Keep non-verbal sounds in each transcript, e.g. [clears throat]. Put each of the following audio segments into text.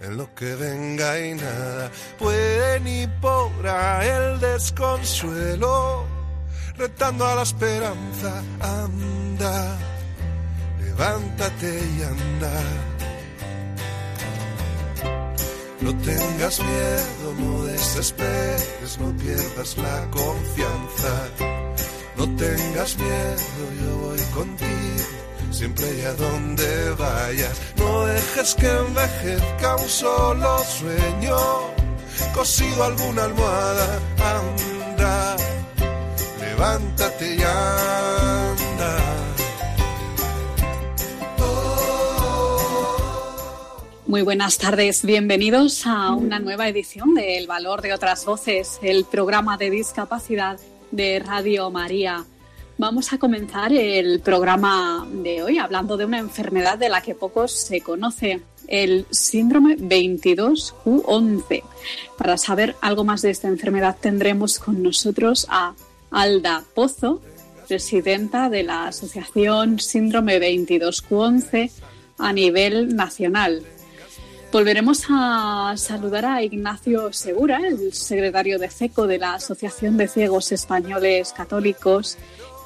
en lo que venga y nada puede ni podrá el desconsuelo, retando a la esperanza, anda, levántate y anda. No tengas miedo, no desesperes, no pierdas la confianza. No tengas miedo, yo voy contigo, siempre y a donde vayas. No dejes que envejezca un solo sueño, cosido alguna almohada. Anda, levántate y anda. Muy buenas tardes, bienvenidos a una nueva edición de El Valor de otras Voces, el programa de discapacidad de Radio María. Vamos a comenzar el programa de hoy hablando de una enfermedad de la que pocos se conoce, el síndrome 22Q11. Para saber algo más de esta enfermedad tendremos con nosotros a Alda Pozo, presidenta de la Asociación Síndrome 22Q11 a nivel nacional. Volveremos a saludar a Ignacio Segura, el secretario de CECO de la Asociación de Ciegos Españoles Católicos,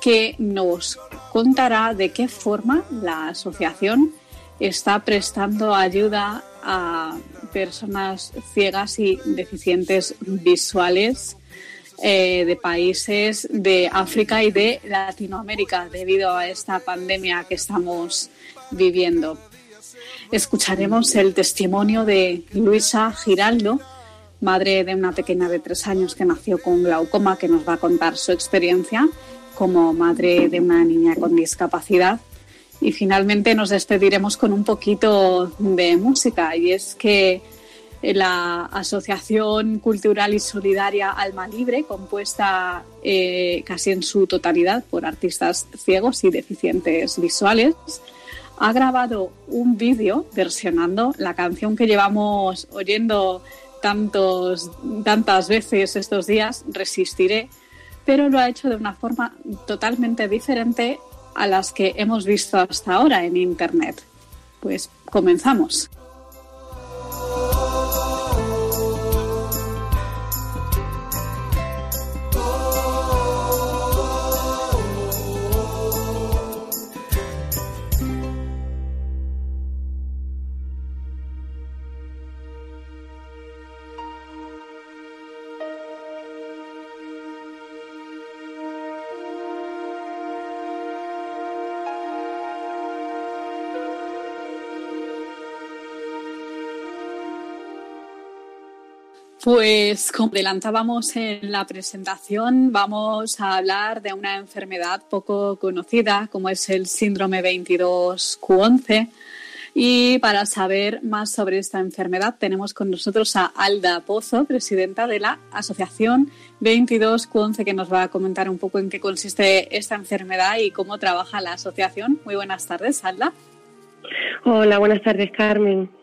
que nos contará de qué forma la asociación está prestando ayuda a personas ciegas y deficientes visuales eh, de países de África y de Latinoamérica debido a esta pandemia que estamos viviendo. Escucharemos el testimonio de Luisa Giraldo, madre de una pequeña de tres años que nació con glaucoma, que nos va a contar su experiencia como madre de una niña con discapacidad. Y finalmente nos despediremos con un poquito de música, y es que la Asociación Cultural y Solidaria Alma Libre, compuesta eh, casi en su totalidad por artistas ciegos y deficientes visuales, ha grabado un vídeo versionando la canción que llevamos oyendo tantos, tantas veces estos días, Resistiré, pero lo ha hecho de una forma totalmente diferente a las que hemos visto hasta ahora en Internet. Pues comenzamos. Pues como adelantábamos en la presentación, vamos a hablar de una enfermedad poco conocida como es el síndrome 22Q11. Y para saber más sobre esta enfermedad tenemos con nosotros a Alda Pozo, presidenta de la Asociación 22Q11, que nos va a comentar un poco en qué consiste esta enfermedad y cómo trabaja la asociación. Muy buenas tardes, Alda. Hola, buenas tardes, Carmen.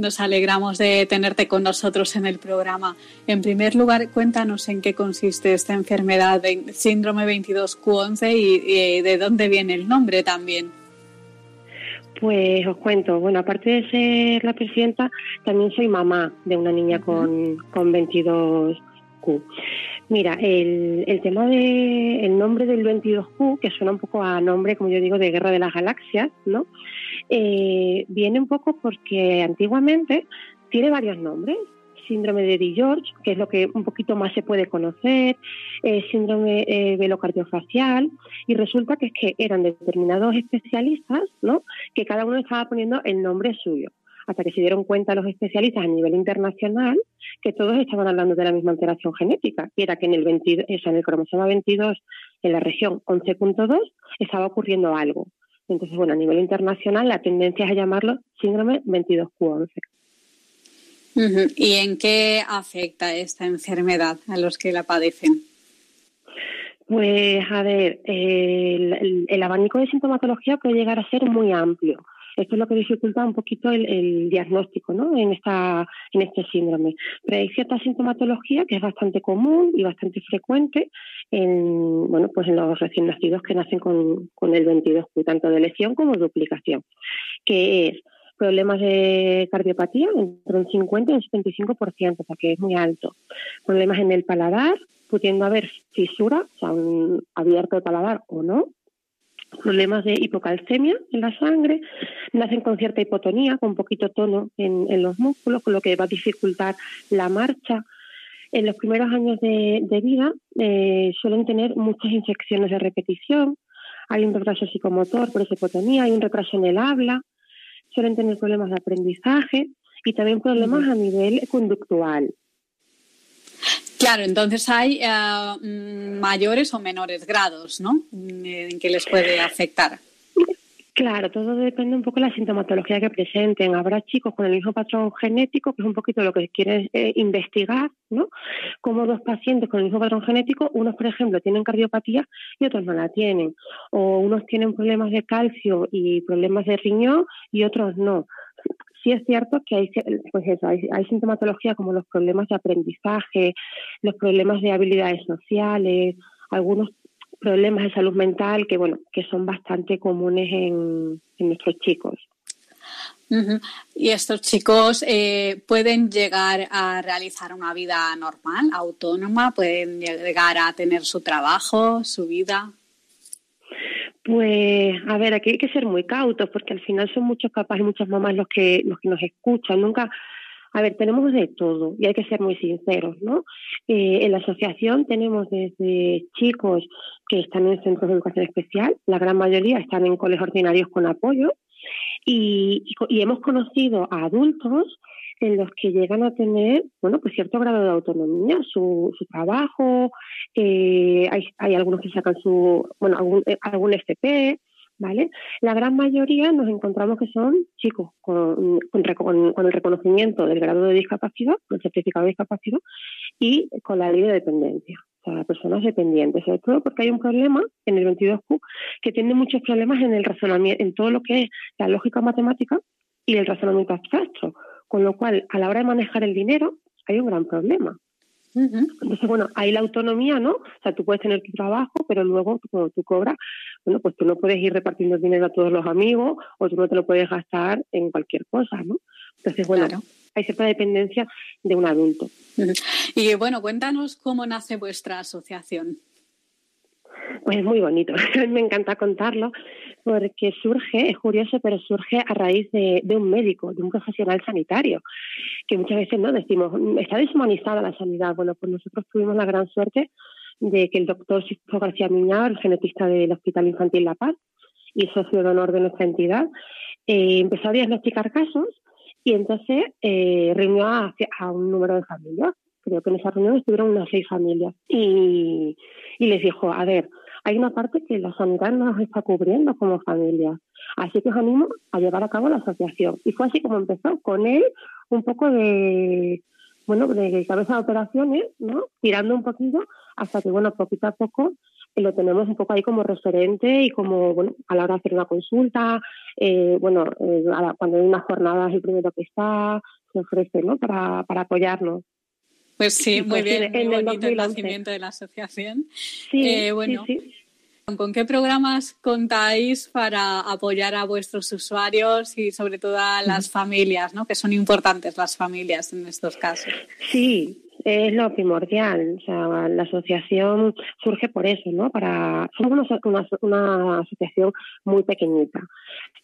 Nos alegramos de tenerte con nosotros en el programa. En primer lugar, cuéntanos en qué consiste esta enfermedad de síndrome 22Q11 y, de dónde viene el nombre también. Pues os cuento, bueno, aparte de ser la presidenta, también soy mamá de una niña con, con 22Q. Mira, el, el tema del el nombre del 22Q, que suena un poco a nombre, como yo digo, de Guerra de las Galaxias, ¿no? Eh, viene un poco porque antiguamente tiene varios nombres. Síndrome de Di George, que es lo que un poquito más se puede conocer, eh, síndrome eh, velocardiofacial, y resulta que es que eran determinados especialistas, ¿no? Que cada uno estaba poniendo el nombre suyo hasta que se dieron cuenta los especialistas a nivel internacional que todos estaban hablando de la misma alteración genética, y era que en el, 22, en el cromosoma 22, en la región 11.2, estaba ocurriendo algo. Entonces, bueno, a nivel internacional la tendencia es a llamarlo síndrome 22Q11. ¿Y en qué afecta esta enfermedad a los que la padecen? Pues a ver, el, abanico de sintomatología puede llegar a ser muy amplio. Esto es lo que dificulta un poquito el, diagnóstico ¿no? en, esta, en este síndrome. Pero hay cierta sintomatología que es bastante común y bastante frecuente en, bueno, pues en los recién nacidos que nacen con, con el 22Q, tanto de lesión como de duplicación, que es problemas de cardiopatía entre un 50 y un 75%, o sea que es muy alto. Problemas en el paladar, pudiendo haber fisura, o sea, un abierto de paladar o no. Problemas de hipocalcemia en la sangre, nacen con cierta hipotonía, con poquito tono en, los músculos, con lo que va a dificultar la marcha. En los primeros años de, vida eh, suelen tener muchas infecciones de repetición, hay un retraso psicomotor por esa hipotonía, hay un retraso en el habla, suelen tener problemas de aprendizaje y también problemas a nivel conductual. Claro, entonces hay mm, mayores o menores grados, ¿no? Mm, en que les puede afectar. Claro, todo depende un poco de la sintomatología que presenten. Habrá chicos con el mismo patrón genético, que es un poquito lo que quieren eh, investigar, ¿no? Como dos pacientes con el mismo patrón genético, unos, por ejemplo, tienen cardiopatía y otros no la tienen. O unos tienen problemas de calcio y problemas de riñón y otros no. Sí es cierto que hay, pues eso, hay, sintomatología como los problemas de aprendizaje, los problemas de habilidades sociales, algunos problemas de salud mental que, bueno, que son bastante comunes en, nuestros chicos. ¿Y estos chicos eh, pueden llegar a realizar una vida normal, autónoma? ¿Pueden llegar a tener su trabajo, su vida? Pues, a ver, aquí hay que ser muy cautos porque al final son muchos papás y muchas mamás los que, los que nos escuchan. Nunca, a ver, tenemos de todo y hay que ser muy sinceros, ¿no? Eh, en la asociación tenemos desde chicos que están en centros de educación especial, la gran mayoría están en colegios ordinarios con apoyo y, hemos conocido a adultos en los que llegan a tener, bueno, pues cierto grado de autonomía, su, su trabajo, eh, hay, hay algunos que sacan su, bueno, algún, eh, algún FP, ¿vale? La gran mayoría nos encontramos que son chicos con, con, el reconocimiento del grado de discapacidad, con el certificado de discapacidad y con la ley de dependencia. O sea, personas dependientes, sobre todo porque hay un problema en el 22Q que tiene muchos problemas en el razonamiento, en todo lo que es la lógica matemática y el razonamiento abstracto, con lo cual a la hora de manejar el dinero hay un gran problema. Entonces, bueno, hay la autonomía, ¿no? O sea, tú puedes tener tu trabajo, pero luego cuando tú cobras, bueno, pues tú no puedes ir repartiendo dinero a todos los amigos o tú no te lo puedes gastar en cualquier cosa, ¿no? Entonces, bueno, hay cierta dependencia de un adulto. Y bueno, cuéntanos cómo nace vuestra asociación. Pues es muy bonito, [laughs] me encanta contarlo porque surge, es curioso, pero surge a raíz de, un médico, de un profesional sanitario, que muchas veces no decimos, está deshumanizada la sanidad. Bueno, pues nosotros tuvimos la gran suerte de que el doctor Sisto García Miñar, el genetista del Hospital Infantil La Paz y socio de honor de nuestra entidad, eh, empezó a diagnosticar casos y entonces eh, reunió a, un número de familias. Creo que en esa reunión estuvieron unas seis familias. Y les dijo, a ver, hay una parte que la sanidad no nos está cubriendo como familia. Así que os animo a llevar a cabo la asociación. Y fue así como empezó, con él un poco de, bueno, de cabeza de operaciones, ¿no? Tirando un poquito hasta que, bueno, poquito a poco eh, lo tenemos un poco ahí como referente y como, bueno, a la hora de hacer una consulta, eh, bueno, eh, cuando hay unas jornadas, el primero que está, se ofrece, ¿no? Para, para apoyarnos. Pues sí, muy pues bien, muy bonito el nacimiento de la asociación. Sí, eh, bueno, ¿con qué programas contáis para apoyar a vuestros usuarios y sobre todo a las familias, ¿no? que son importantes las familias en estos casos? Sí, es lo primordial. O sea, la asociación surge por eso, ¿no? Para somos una, una, asociación muy pequeñita,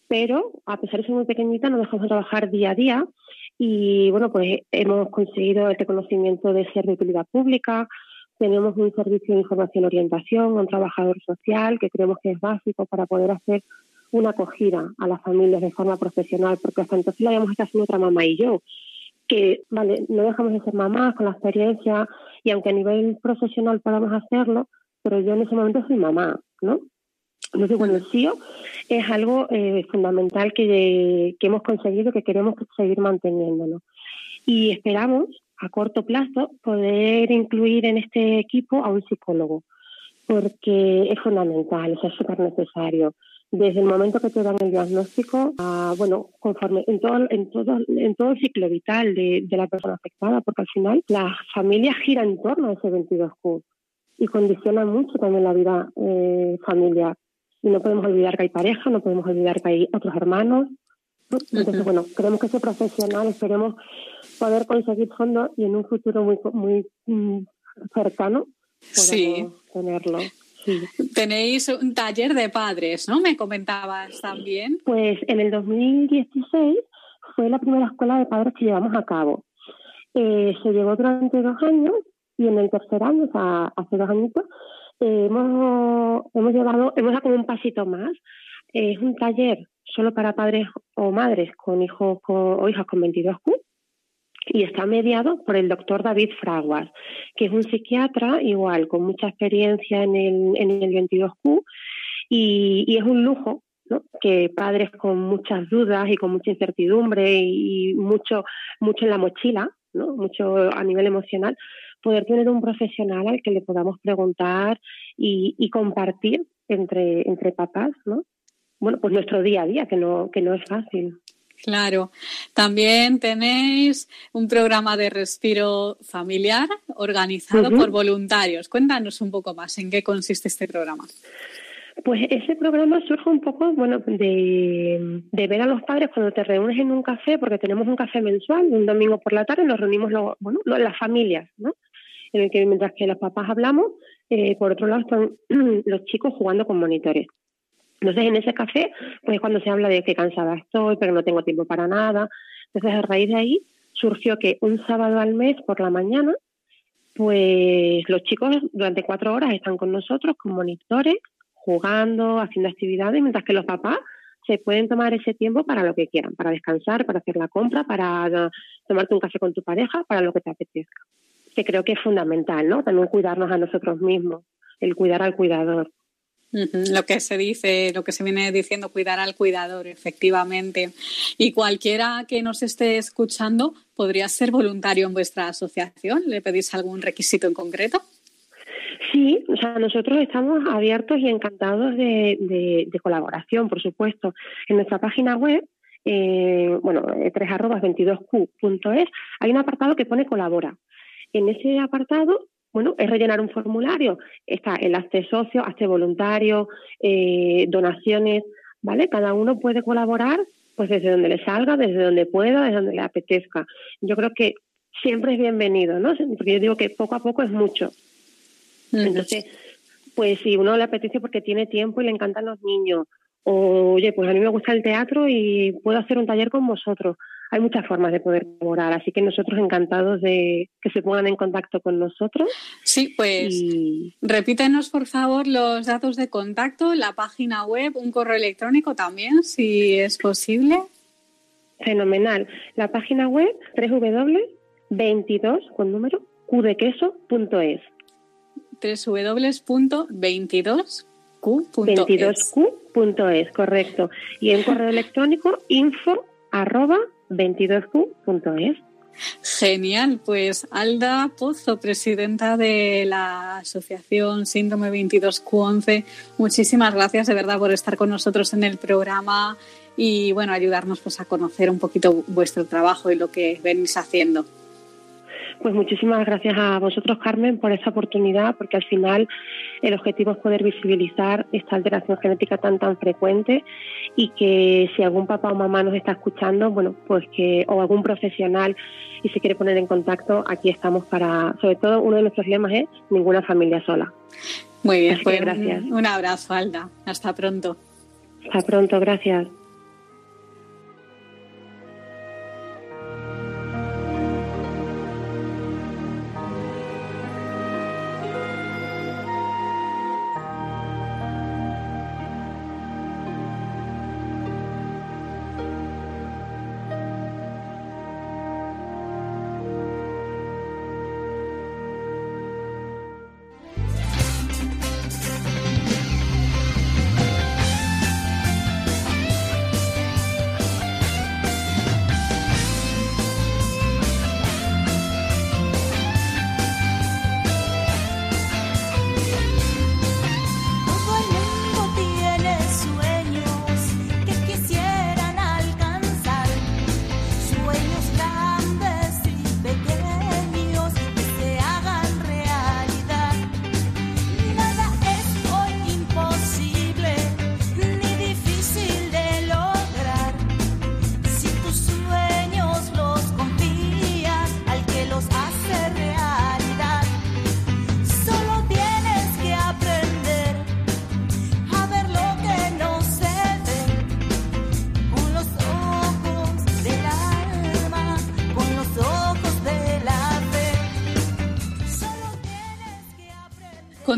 pero a pesar de ser muy pequeñita, no dejamos de trabajar día a día y bueno, pues hemos conseguido el reconocimiento de ser de utilidad pública. Tenemos un servicio de información y orientación, un trabajador social que creemos que es básico para poder hacer una acogida a las familias de forma profesional, porque hasta entonces la habíamos estado haciendo otra mamá y yo, que, vale, no dejamos de ser mamás con la experiencia y aunque a nivel profesional podamos hacerlo, pero yo en ese momento soy mamá, ¿no? Entonces, bueno, el CIO es algo eh, fundamental que, hemos conseguido, que queremos seguir manteniéndolo. y esperamos a corto plazo poder incluir en este equipo a un psicólogo, porque es fundamental, es súper necesario. Desde el momento que te dan el diagnóstico, bueno, conforme en todo, en todo, en todo el ciclo vital de, de la persona afectada, porque al final la familia gira en torno a ese 22Q y condiciona mucho también la vida eh, familiar. Y no podemos olvidar que hay pareja, no podemos olvidar que hay otros hermanos. Entonces, bueno, queremos que ese profesional, esperemos poder conseguir fondos y en un futuro muy, muy mm, cercano sí. tenerlo. Tenéis un taller de padres, ¿no? Me comentabas también. Pues en el 2016 fue la primera escuela de padres que llevamos a cabo. Eh, se llevó durante dos años y en el tercer año, o sea, hace dos añitos, hemos, llevado, hemos dado como un pasito más. es un taller solo para padres o madres con hijos o hijas con 22Q y está mediado por el doctor David Fraguas, que es un psiquiatra igual, con mucha experiencia en el, en el 22Q y, es un lujo que padres con muchas dudas y con mucha incertidumbre y mucho, mucho en la mochila, ¿no? mucho a nivel emocional, poder tener un profesional al que le podamos preguntar y, y compartir entre, entre papás, ¿no? Bueno, pues nuestro día a día, que no, que no es fácil. Claro. También tenéis un programa de respiro familiar organizado por voluntarios. Cuéntanos un poco más en qué consiste este programa. Pues ese programa surge un poco, bueno, de, ver a los padres cuando te reúnes en un café, porque tenemos un café mensual, un domingo por la tarde, nos reunimos bueno, las familias, ¿no? En el que mientras que los papás hablamos, eh, por otro lado están [clears throat] los chicos jugando con monitores. Entonces, en ese café, pues cuando se habla de que cansada estoy, pero no tengo tiempo para nada. Entonces, a raíz de ahí surgió que un sábado al mes por la mañana, pues los chicos durante cuatro horas están con nosotros, con monitores, jugando, haciendo actividades, mientras que los papás se pueden tomar ese tiempo para lo que quieran, para descansar, para hacer la compra, para tomarte un café con tu pareja, para lo que te apetezca. Que creo que es fundamental, ¿no? También cuidarnos a nosotros mismos, el cuidar al cuidador. Lo que se dice, lo que se viene diciendo, cuidar al cuidador, efectivamente. Y cualquiera que nos esté escuchando podría ser voluntario en vuestra asociación. ¿Le pedís algún requisito en concreto? Sí, o sea, nosotros estamos abiertos y encantados de, colaboración, por supuesto. En nuestra página web, eh, bueno, eh, tres arrobas 22q.es, hay un apartado que pone colabora. En ese apartado bueno, es rellenar un formulario. Está el hazte socio, hazte voluntario, eh, donaciones, ¿vale? Cada uno puede colaborar pues desde donde le salga, desde donde pueda, desde donde le apetezca. Yo creo que siempre es bienvenido, ¿no? Porque yo digo que poco a poco es mucho. Entonces, pues si uno le apetece porque tiene tiempo y le encantan los niños, o oye, pues a mí me gusta el teatro y puedo hacer un taller con vosotros hay muchas formas de poder colaborar, así que nosotros encantados de que se pongan en contacto con nosotros. Sí, pues repítenos por favor los datos de contacto, la página web, un correo electrónico también, si es posible. Fenomenal. La página web www.22 con número qdequeso.es www.22q.es 22q.es, correcto. Y en correo [laughs] electrónico info arroba 22q.es. Genial, pues Alda Pozo, presidenta de la Asociación Síndrome 22Q11, muchísimas gracias de verdad por estar con nosotros en el programa y bueno, ayudarnos pues a conocer un poquito vuestro trabajo y lo que venís haciendo. Pues muchísimas gracias a vosotros, Carmen, por esa oportunidad, porque al final el objetivo es poder visibilizar esta alteración genética tan tan frecuente y que si algún papá o mamá nos está escuchando, bueno, pues que o algún profesional y se quiere poner en contacto, aquí estamos para, sobre todo uno de nuestros lemas es ninguna familia sola. Muy bien, pues gracias. un abrazo, Alda. Hasta pronto. Hasta pronto, gracias.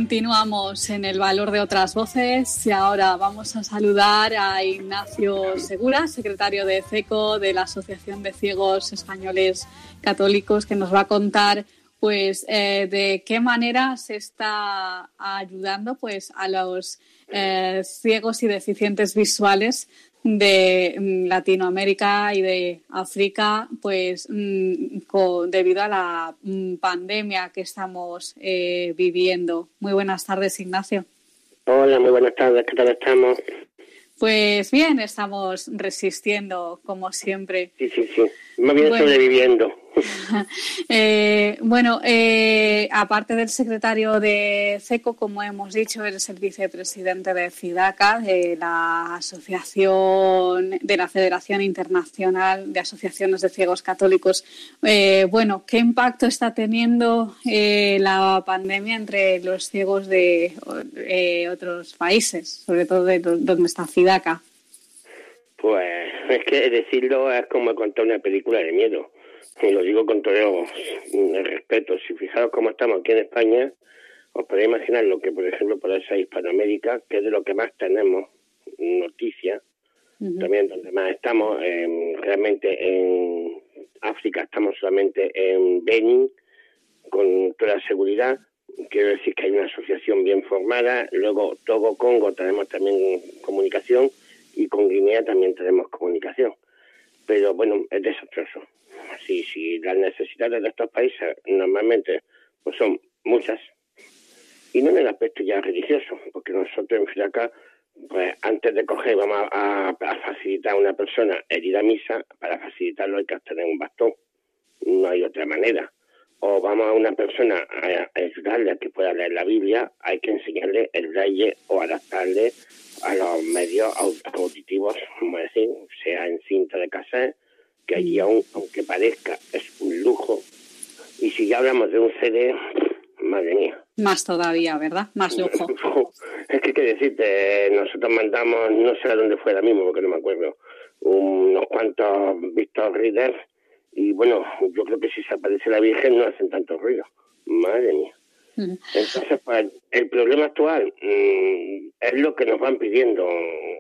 Continuamos en el valor de otras voces y ahora vamos a saludar a Ignacio Segura, secretario de CECO de la Asociación de Ciegos Españoles Católicos, que nos va a contar pues eh, de qué manera se está ayudando pues a los eh, ciegos y deficientes visuales de mm, Latinoamérica y de África, pues mm, debido a la mm, pandemia que estamos eh, viviendo. Muy buenas tardes, Ignacio. Hola, muy buenas tardes. ¿Qué tal estamos? Pues bien, estamos resistiendo, como siempre. Sí, sí, sí. Más bien sobreviviendo. [laughs] Eh, bueno, eh, aparte del secretario de CECO, como hemos dicho, eres el vicepresidente de FIDACA, de la Asociación de la Federación Internacional de Asociaciones de Ciegos Católicos. Eh, bueno, ¿qué impacto está teniendo la pandemia entre los ciegos de otros países, sobre todo de donde está FIDACA? Pues es que decirlo es como contar una película de miedo. Y lo digo con todo el respeto, si fijaros cómo estamos aquí en España, os podéis imaginar lo que, por ejemplo, puede ser Hispanoamérica, que es de lo que más tenemos noticias, también donde más estamos, realmente en África estamos solamente en Benin, con toda seguridad, quiero decir que hay una asociación bien formada, luego Togo, Congo tenemos también comunicación y con Guinea también tenemos comunicación. Pero bueno, es desastroso si, si las necesidades de estos países normalmente pues son muchas, y no en el aspecto ya religioso, porque nosotros en Filaca, pues antes de coger vamos a, facilitar a una persona ir a misa, para facilitarlo hay que tener un bastón, no hay otra manera. O vamos a una persona a, ayudarle a que pueda leer la Biblia, hay que enseñarle el rey o adaptarle a los medios auditivos, como decir, sea en cinta de cassette, que allí aún, aunque parezca, es un lujo. Y si ya hablamos de un CD, madre mía. Más todavía, ¿verdad? Más lujo. [laughs] es que, que decirte, nosotros mandamos, no sé a dónde fue ahora mismo, porque no me acuerdo, unos cuantos Victor Readers, y bueno, yo creo que si se aparece la Virgen no hacen tanto ruido. Madre mía. Entonces, pues, el problema actual mm, es lo que nos van pidiendo,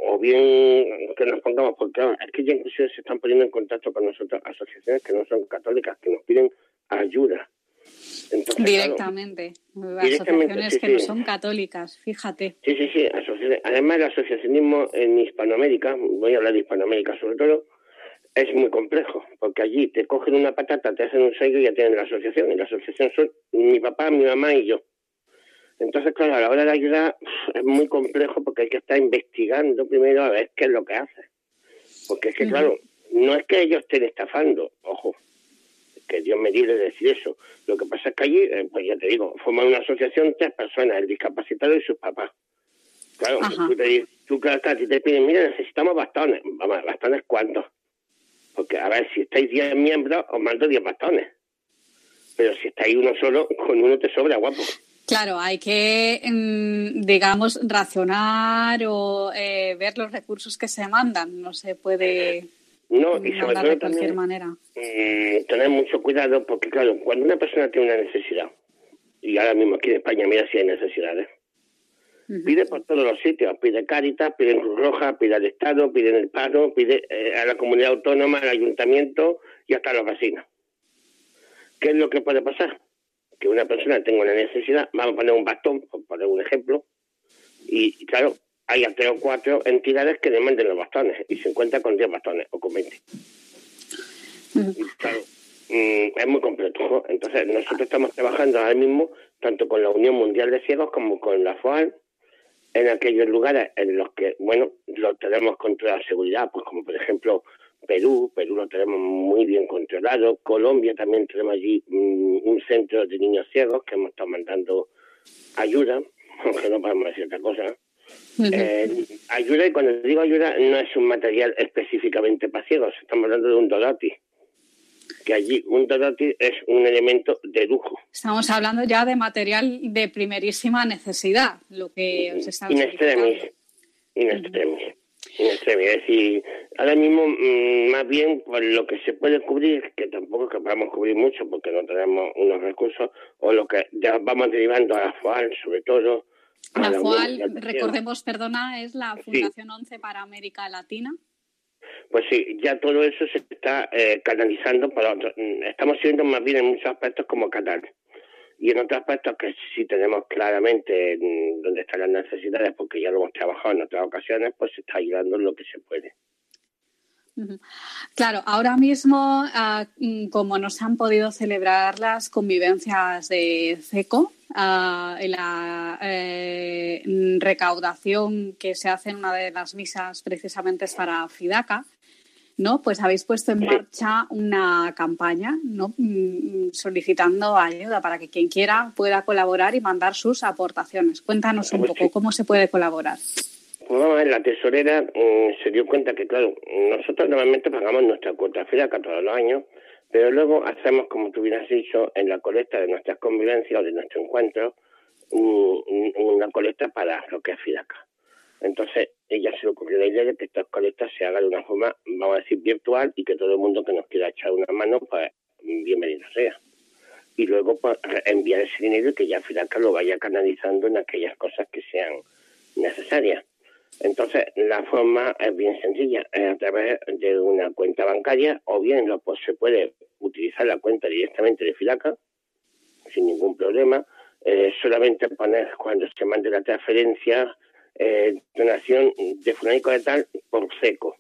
o bien que nos pongamos, porque es que ya incluso se están poniendo en contacto con nosotros asociaciones que no son católicas, que nos piden ayuda. directamente, asociaciones que no son católicas, fíjate. Sí, sí, sí, Además, el asociacionismo en Hispanoamérica, voy a hablar de Hispanoamérica sobre todo, es muy complejo, porque allí te cogen una patata, te hacen un sello y ya tienen la asociación. Y la asociación son mi papá, mi mamá y yo. Entonces, claro, a la hora de ayudar es muy complejo porque hay que estar investigando primero a ver qué es lo que hace. Porque es que, claro, no es que ellos estén estafando, ojo, que Dios me libre de decir eso. Lo que pasa es que allí, eh, pues ya te digo, forman una asociación tres personas, el discapacitado y sus papás. Claro, tú te, tú, te piden, mira, necesitamos bastones. Vamos, ¿bastones cuántos? Porque, a ver, si estáis 10 miembros, os mando 10 bastones. Pero si estáis uno solo, con uno te sobra, guapo. Claro, hay que, mm, digamos, racionar o eh, ver los recursos que se mandan. No se puede no, y sobre todo de cualquier manera. Eh, tener mucho cuidado porque, claro, cuando una persona tiene una necesidad, y ahora mismo aquí en España, mira si hay necesidades, Pide por todos los sitios, pide Cáritas, pide Cruz Roja, pide al Estado, pide en el paro, pide eh, a la comunidad autónoma, al ayuntamiento y hasta a los vecinos. ¿Qué es lo que puede pasar? Que una persona tenga una necesidad, vamos a poner un bastón, por poner un ejemplo, y, claro, hay tres o cuatro entidades que demanden los bastones y se encuentran con 10 bastones o con 20. Claro, mm, es muy complejo. Entonces, nosotros estamos trabajando ahora mismo tanto con la Unión Mundial de Ciegos como con la FOAL en aquellos lugares en los que, bueno, lo tenemos con toda la seguridad, pues como por ejemplo Perú, Perú lo tenemos muy bien controlado, Colombia también tenemos allí mm, un centro de niños ciegos que hemos estado mandando ayuda, [laughs] aunque no podemos decir otra cosa. Eh, ayuda, y cuando digo ayuda, no es un material específicamente para ciegos, estamos hablando de un Dorati que allí un Dorati es un elemento de lujo. Estamos hablando ya de material de primerísima necesidad, lo que os está In extremis. In extremis. Es decir, ahora mismo mm, más bien por lo que se puede cubrir, que tampoco es que podamos cubrir mucho porque no tenemos unos recursos, o lo que ya vamos derivando a la FOAL sobre todo. La, FOAL, recordemos, perdona, es la Fundación 11 para América Latina. Pues sí, ya todo eso se está eh, canalizando para otros. Mm, estamos siendo más bien en muchos aspectos como Qatar y en otros aspectos que sí tenemos claramente mm, dónde están las necesidades, porque ya lo hemos trabajado en otras ocasiones, pues se está ayudando lo que se puede. Claro, ahora mismo, ah, mm, como no se han podido celebrar las convivencias de CECO, ah, la eh, recaudación que se hace en una de las misas precisamente es para FIDACA, ¿no? Pues habéis puesto en marcha una campaña, ¿no? Mm, solicitando ayuda para que quien quiera pueda colaborar y mandar sus aportaciones. Cuéntanos un pues poco cómo se puede colaborar. Pues vamos a ver, la tesorera mm, se dio cuenta que, claro, nosotros normalmente pagamos nuestra cuota FIDACA todos los años, pero luego hacemos, como tú hubieras dicho, en la colecta de nuestras convivencias o de nuestro encuentro, una colecta para lo que es FIDACA. Entonces, ella se le ocurrió la idea de que estas colectas se hagan de una forma, vamos a decir, virtual y que todo el mundo que nos quiera echar una mano, pues bienvenido sea. Y luego pues, enviar ese dinero y que ya FIDACA lo vaya canalizando en aquellas cosas que sean necesarias. Entonces, la forma es bien sencilla, es a través de una cuenta bancaria o bien pues, se puede utilizar la cuenta directamente de FIDACA sin ningún problema. Eh, solamente poner cuando se mande la transferencia eh, donación de fulanico de tal por seco.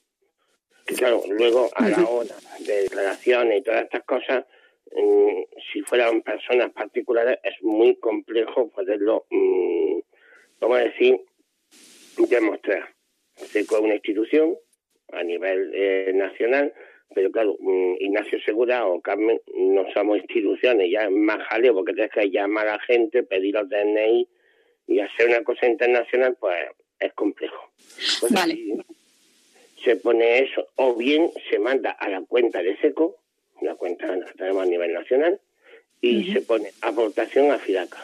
Que claro, luego a la hora de declaraciones y todas estas cosas, mm, si fueran personas particulares, es muy complejo poderlo, mm, vamos a decir, demostrar. Seco es una institución a nivel eh, nacional, pero claro, mm, Ignacio Segura o Carmen no somos instituciones, ya es más jaleo porque tienes que llamar a la gente, pedir los DNI y hacer una cosa internacional, pues es complejo. Pues vale. Se pone eso, o bien se manda a la cuenta de SECO, la cuenta que tenemos a nivel nacional, y se pone aportación a FIDACA.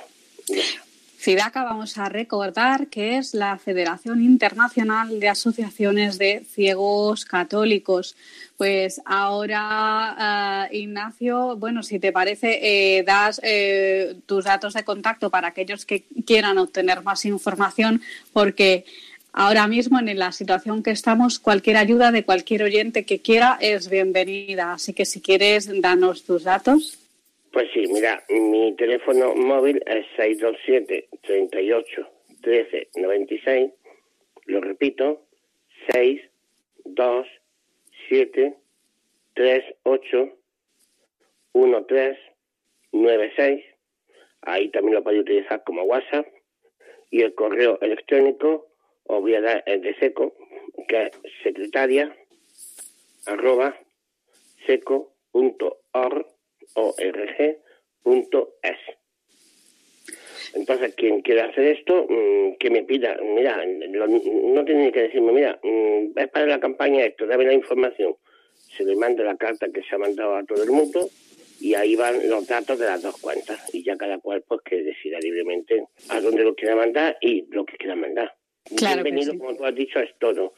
FIDACA, vamos a recordar que es la Federación Internacional de Asociaciones de Ciegos Católicos. Pues ahora, eh, Ignacio, bueno, si te parece, eh, das eh, tus datos de contacto para aquellos que quieran obtener más información, porque ahora mismo en la situación que estamos, cualquier ayuda de cualquier oyente que quiera es bienvenida. Así que si quieres, danos tus datos. Pues sí, mira, mi teléfono móvil es 627 38 13 96. Lo repito, 627 38 13 96. Ahí también lo podéis utilizar como WhatsApp. Y el correo electrónico os voy a dar el de seco, que es secretaria arroba seco.org org.es. Entonces, quien quiera hacer esto, mm, que me pida, mira, no tiene que decirme, mira, mm, es para la campaña esto, dame la información. Se le manda la carta que se ha mandado a todo el mundo y ahí van los datos de las dos cuentas y ya cada cual pues que decida libremente a dónde lo quiera mandar y lo que quiera mandar. Bienvenido, como tú has dicho, es todo.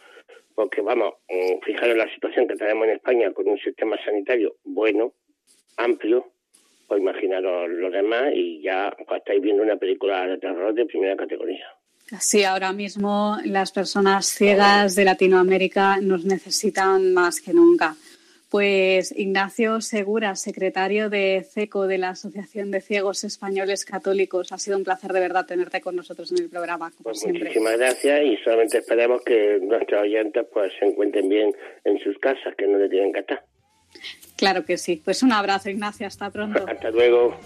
Porque vamos, mm, fijaros la situación que tenemos en España con un sistema sanitario bueno, amplio, pues imaginaros lo demás y ya pues, estáis viendo una película de terror de primera categoría. Sí, ahora mismo las personas ciegas de Latinoamérica nos necesitan más que nunca. Pues Ignacio Segura, secretario de CECO de la Asociación de Ciegos Españoles Católicos, ha sido un placer de verdad tenerte con nosotros en el programa, como pues siempre. Muchísimas gracias y solamente esperemos que nuestros oyentes pues se encuentren bien en sus casas, que no le tienen que estar. Claro que sí. Pues un abrazo, Ignacio. Hasta pronto. Hasta luego.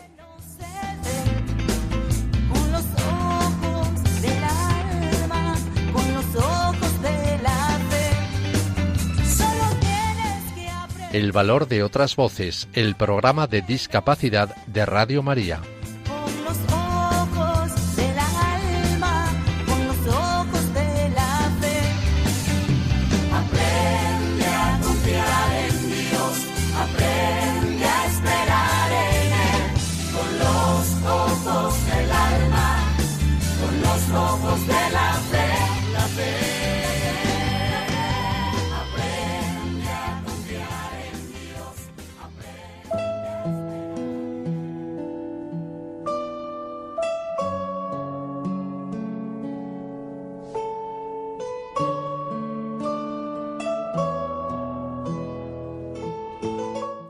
El valor de otras voces, el programa de discapacidad de Radio María.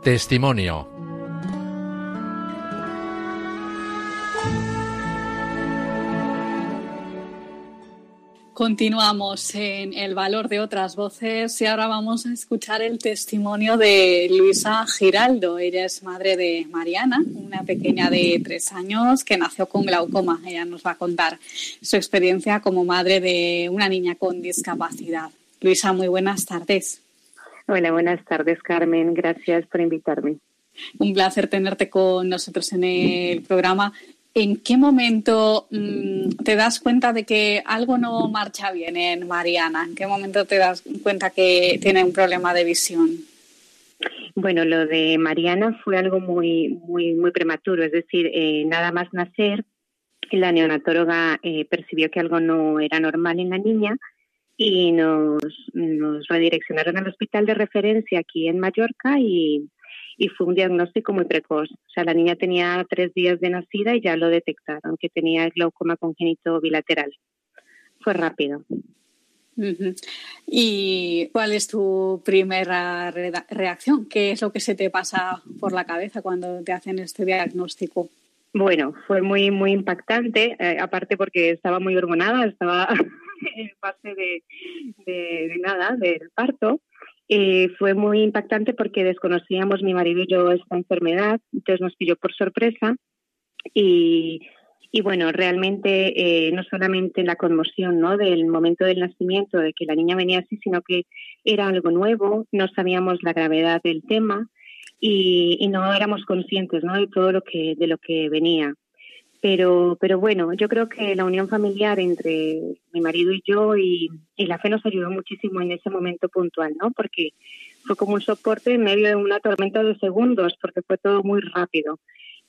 Testimonio. Continuamos en El valor de otras voces y ahora vamos a escuchar el testimonio de Luisa Giraldo. Ella es madre de Mariana, una pequeña de tres años que nació con glaucoma. Ella nos va a contar su experiencia como madre de una niña con discapacidad. Luisa, muy buenas tardes. Hola, buenas tardes, Carmen. Gracias por invitarme. Un placer tenerte con nosotros en el programa. ¿En qué momento mm, te das cuenta de que algo no marcha bien en Mariana? ¿En qué momento te das cuenta que tiene un problema de visión? Bueno, lo de Mariana fue algo muy, muy, muy prematuro, es decir, eh, nada más nacer, la neonatóloga eh, percibió que algo no era normal en la niña y nos, nos redireccionaron al hospital de referencia aquí en Mallorca y y fue un diagnóstico muy precoz. O sea, la niña tenía tres días de nacida y ya lo detectaron, que tenía glaucoma congénito bilateral. Fue rápido. ¿Y cuál es tu primera reacción? ¿Qué es lo que se te pasa por la cabeza cuando te hacen este diagnóstico? Bueno, fue muy muy impactante, eh, aparte porque estaba muy hormonada, estaba [laughs] [laughs] en fase de, de, nada, del parto, eh, fue muy impactante porque desconocíamos mi marido y yo esta enfermedad, entonces nos pilló por sorpresa y, y bueno, realmente eh, no solamente la conmoción ¿no? del momento del nacimiento, de que la niña venía así, sino que era algo nuevo, no sabíamos la gravedad del tema y, y no éramos conscientes ¿no? de todo lo que, de lo que venía. Pero, pero bueno, yo creo que la unión familiar entre mi marido y yo y, la fe nos ayudó muchísimo en ese momento puntual, ¿no? Porque fue como un soporte en medio de una tormenta de segundos, porque fue todo muy rápido.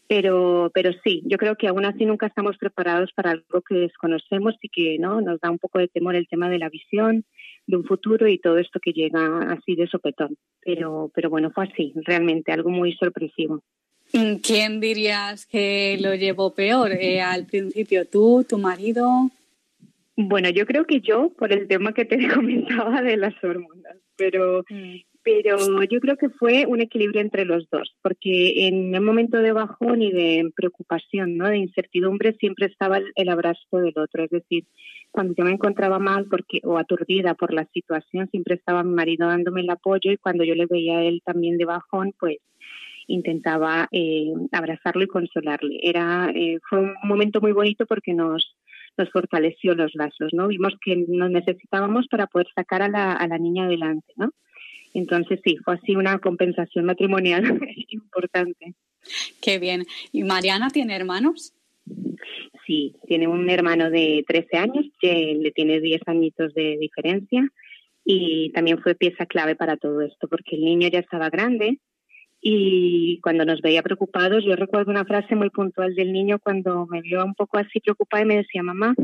Pero, pero sí, yo creo que aún así nunca estamos preparados para algo que desconocemos y que no nos da un poco de temor el tema de la visión, de un futuro y todo esto que llega así de sopetón. Pero, pero bueno, fue así, realmente algo muy sorpresivo. ¿Quién dirías que lo llevó peor? Eh, ¿Al principio tú, tu marido? Bueno, yo creo que yo, por el tema que te [laughs] comentaba de las hormonas, pero, mm. pero yo creo que fue un equilibrio entre los dos, porque en un momento de bajón y de preocupación, ¿no? de incertidumbre, siempre estaba el, abrazo del otro. Es decir, cuando yo me encontraba mal porque, o aturdida por la situación, siempre estaba mi marido dándome el apoyo y cuando yo le veía a él también de bajón, pues intentaba eh, abrazarlo y consolarle. Era, eh, fue un momento muy bonito porque nos, nos fortaleció los lazos, ¿no? Vimos que nos necesitábamos para poder sacar a la, a la niña adelante, ¿no? Entonces sí, fue así una compensación matrimonial [laughs] importante. Qué bien. ¿Y Mariana tiene hermanos? Sí, tiene un hermano de 13 años, que le tiene 10 añitos de diferencia y también fue pieza clave para todo esto, porque el niño ya estaba grande, y cuando nos veía preocupados, yo recuerdo una frase muy puntual del niño cuando me vio un poco así preocupada y me decía, mamá,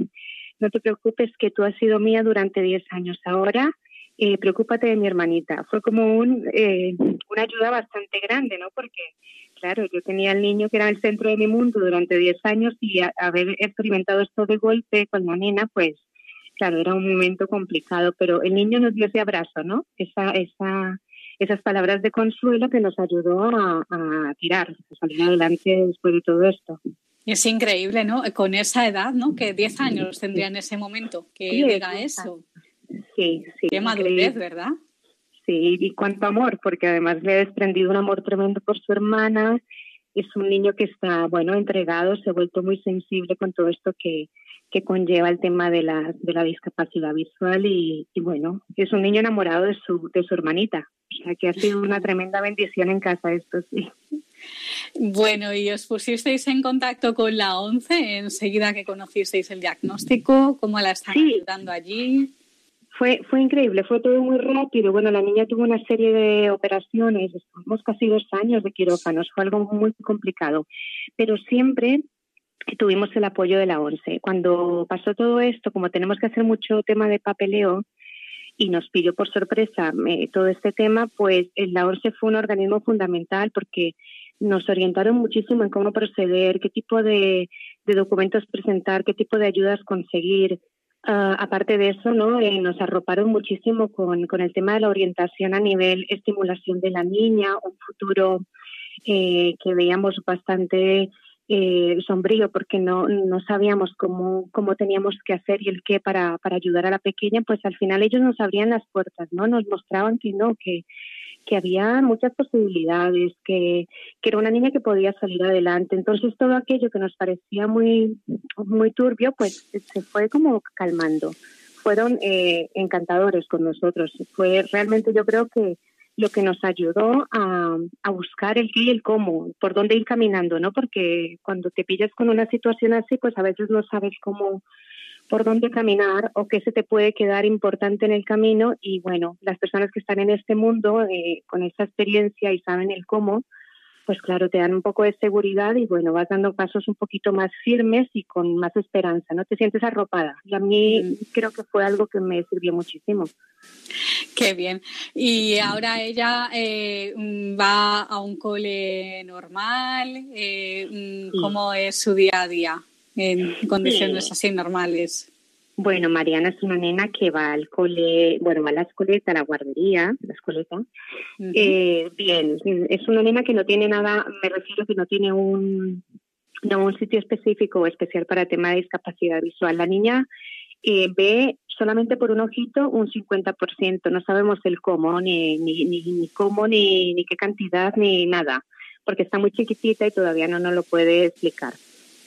no te preocupes que tú has sido mía durante 10 años. Ahora, eh, preocúpate de mi hermanita. Fue como un, eh, una ayuda bastante grande, ¿no? Porque, claro, yo tenía al niño que era el centro de mi mundo durante 10 años y haber experimentado esto de golpe con la nena, pues, claro, era un momento complicado, pero el niño nos dio ese abrazo, ¿no? Esa, esa esas palabras de consuelo que nos ayudó a, tirar, a salir adelante después de todo esto. Es increíble, ¿no? Con esa edad, ¿no? Que 10 años tendría en ese momento que diga eso. Sí, sí. Qué madurez, ¿verdad? Sí, y cuánto amor, porque además le ha desprendido un amor tremendo por su hermana. Es un niño que está, bueno, entregado, se ha vuelto muy sensible con todo esto que, que conlleva el tema de la, de la discapacidad visual y, bueno, es un niño enamorado de su, de su hermanita. O sea que ha sido una [laughs] tremenda bendición en casa esto, sí. Bueno, y os pusisteis en contacto con la ONCE enseguida que conocisteis el diagnóstico, ¿cómo la están ayudando allí? Fue, fue increíble, fue todo muy rápido. Bueno, la niña tuvo una serie de operaciones, estuvimos casi dos años de quirófanos, fue algo muy complicado, pero siempre tuvimos el apoyo de la ONCE. Cuando pasó todo esto, como tenemos que hacer mucho tema de papeleo y nos pidió por sorpresa eh, todo este tema, pues la ONCE fue un organismo fundamental porque nos orientaron muchísimo en cómo proceder, qué tipo de, documentos presentar, qué tipo de ayudas conseguir. Ah, aparte de eso, ¿no? Eh, nos arroparon muchísimo con, con, el tema de la orientación a nivel estimulación de la niña, un futuro eh, que veíamos bastante eh, sombrío porque no, no sabíamos cómo, cómo teníamos que hacer y el qué para, para ayudar a la pequeña, pues al final ellos nos abrían las puertas, ¿no? Nos mostraban que no, que, que había muchas posibilidades, que, que, era una niña que podía salir adelante. Entonces todo aquello que nos parecía muy, muy turbio, pues se fue como calmando. Fueron eh, encantadores con nosotros. Fue realmente yo creo que lo que nos ayudó a, a, buscar el qué y el cómo, por dónde ir caminando, ¿no? Porque cuando te pillas con una situación así, pues a veces no sabes cómo, por dónde caminar o qué se te puede quedar importante en el camino y bueno, las personas que están en este mundo eh, con esa experiencia y saben el cómo, pues claro, te dan un poco de seguridad y bueno, vas dando pasos un poquito más firmes y con más esperanza, ¿no? Te sientes arropada. Y a mí mm. creo que fue algo que me sirvió muchísimo. Qué bien. Y ahora ella eh, va a un cole normal. Eh, mm, ¿Cómo es su día a día? en condiciones así normales? Bueno, Mariana es una nena que va al cole, bueno, va a la escoleta, a la guardería, la escoleta. eh, bien, es una nena que no tiene nada, me refiero que no tiene un, no, un sitio específico o especial para tema de discapacidad visual. La niña eh, ve solamente por un ojito un 50%, no sabemos el cómo, ni, ni, ni, ni cómo, ni, ni qué cantidad, ni nada, porque está muy chiquitita y todavía no nos lo puede explicar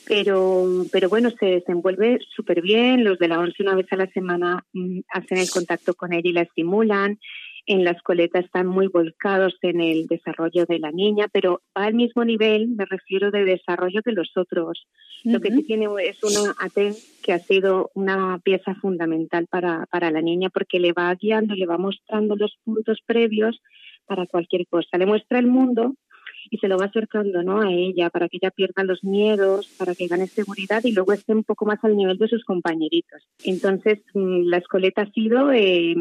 pero, pero bueno, se desenvuelve súper bien. Los de la ONCE una vez a la semana mm, hacen el contacto con ella y la estimulan. En la escoleta están muy volcados en el desarrollo de la niña, pero va al mismo nivel, me refiero, de desarrollo de los otros. Lo que sí tiene es una AT que ha sido una pieza fundamental para, para la niña porque le va guiando, le va mostrando los puntos previos para cualquier cosa. Le muestra el mundo, y se lo va acercando ¿no? a ella para que ella pierda los miedos, para que gane seguridad y luego esté un poco más al nivel de sus compañeritos. Entonces, mm, la escoleta ha sido eh,